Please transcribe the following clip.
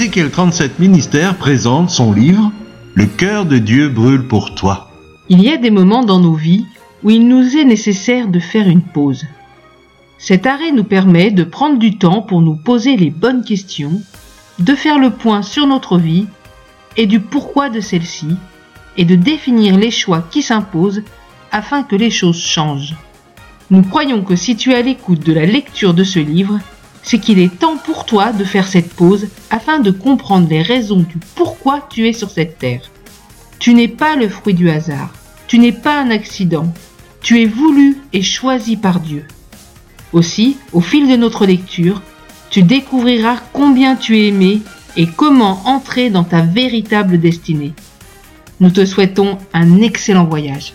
Ézéchiel 37 Ministère présente son livre Le cœur de Dieu brûle pour toi. Il y a des moments dans nos vies où il nous est nécessaire de faire une pause. Cet arrêt nous permet de prendre du temps pour nous poser les bonnes questions, de faire le point sur notre vie et du pourquoi de celle-ci, et de définir les choix qui s'imposent afin que les choses changent. Nous croyons que si tu es à l'écoute de la lecture de ce livre, c'est qu'il est temps pour toi de faire cette pause afin de comprendre les raisons du pourquoi tu es sur cette terre. Tu n'es pas le fruit du hasard, tu n'es pas un accident, tu es voulu et choisi par Dieu. Aussi, au fil de notre lecture, tu découvriras combien tu es aimé et comment entrer dans ta véritable destinée. Nous te souhaitons un excellent voyage.